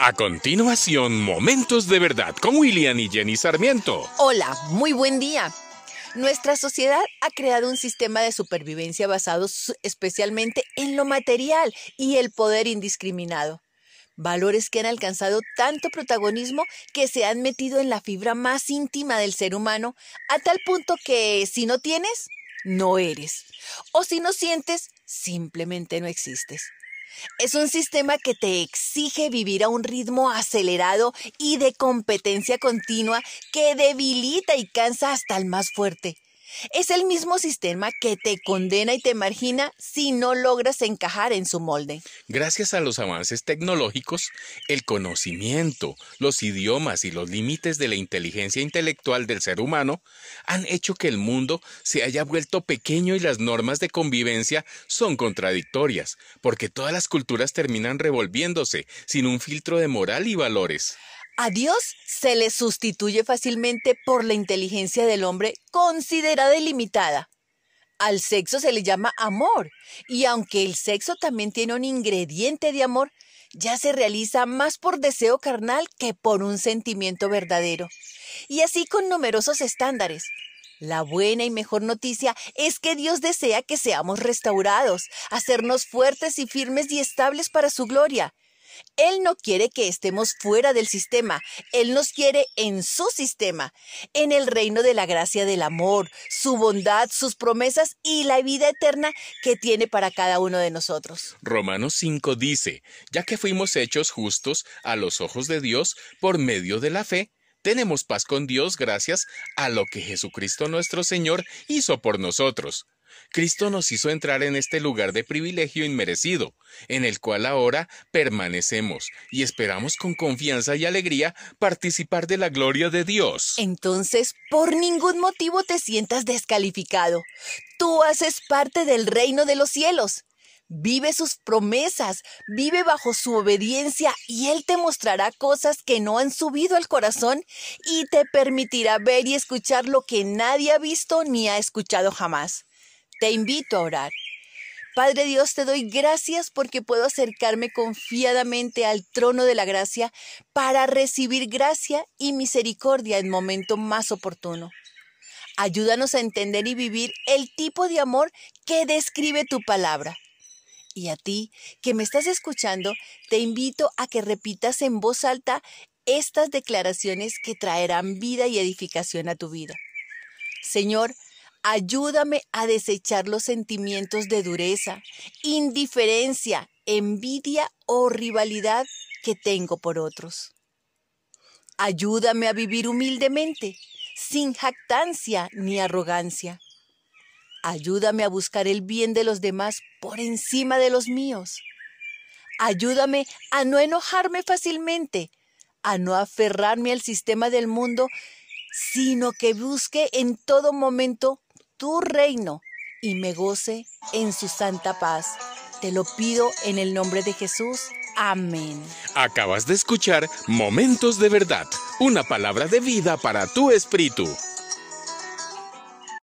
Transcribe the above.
A continuación, Momentos de Verdad con William y Jenny Sarmiento. Hola, muy buen día. Nuestra sociedad ha creado un sistema de supervivencia basado especialmente en lo material y el poder indiscriminado. Valores que han alcanzado tanto protagonismo que se han metido en la fibra más íntima del ser humano, a tal punto que si no tienes, no eres. O si no sientes, simplemente no existes. Es un sistema que te exige vivir a un ritmo acelerado y de competencia continua que debilita y cansa hasta el más fuerte. Es el mismo sistema que te condena y te margina si no logras encajar en su molde. Gracias a los avances tecnológicos, el conocimiento, los idiomas y los límites de la inteligencia intelectual del ser humano han hecho que el mundo se haya vuelto pequeño y las normas de convivencia son contradictorias, porque todas las culturas terminan revolviéndose sin un filtro de moral y valores. A Dios se le sustituye fácilmente por la inteligencia del hombre considerada y limitada. Al sexo se le llama amor, y aunque el sexo también tiene un ingrediente de amor, ya se realiza más por deseo carnal que por un sentimiento verdadero. Y así con numerosos estándares. La buena y mejor noticia es que Dios desea que seamos restaurados, hacernos fuertes y firmes y estables para su gloria, él no quiere que estemos fuera del sistema, Él nos quiere en su sistema, en el reino de la gracia del amor, su bondad, sus promesas y la vida eterna que tiene para cada uno de nosotros. Romanos 5 dice, ya que fuimos hechos justos a los ojos de Dios por medio de la fe, tenemos paz con Dios gracias a lo que Jesucristo nuestro Señor hizo por nosotros. Cristo nos hizo entrar en este lugar de privilegio inmerecido, en el cual ahora permanecemos y esperamos con confianza y alegría participar de la gloria de Dios. Entonces, por ningún motivo te sientas descalificado. Tú haces parte del reino de los cielos. Vive sus promesas, vive bajo su obediencia y Él te mostrará cosas que no han subido al corazón y te permitirá ver y escuchar lo que nadie ha visto ni ha escuchado jamás. Te invito a orar. Padre Dios, te doy gracias porque puedo acercarme confiadamente al trono de la gracia para recibir gracia y misericordia en momento más oportuno. Ayúdanos a entender y vivir el tipo de amor que describe tu palabra. Y a ti, que me estás escuchando, te invito a que repitas en voz alta estas declaraciones que traerán vida y edificación a tu vida. Señor, Ayúdame a desechar los sentimientos de dureza, indiferencia, envidia o rivalidad que tengo por otros. Ayúdame a vivir humildemente, sin jactancia ni arrogancia. Ayúdame a buscar el bien de los demás por encima de los míos. Ayúdame a no enojarme fácilmente, a no aferrarme al sistema del mundo, sino que busque en todo momento tu reino y me goce en su santa paz. Te lo pido en el nombre de Jesús. Amén. Acabas de escuchar Momentos de Verdad, una palabra de vida para tu espíritu.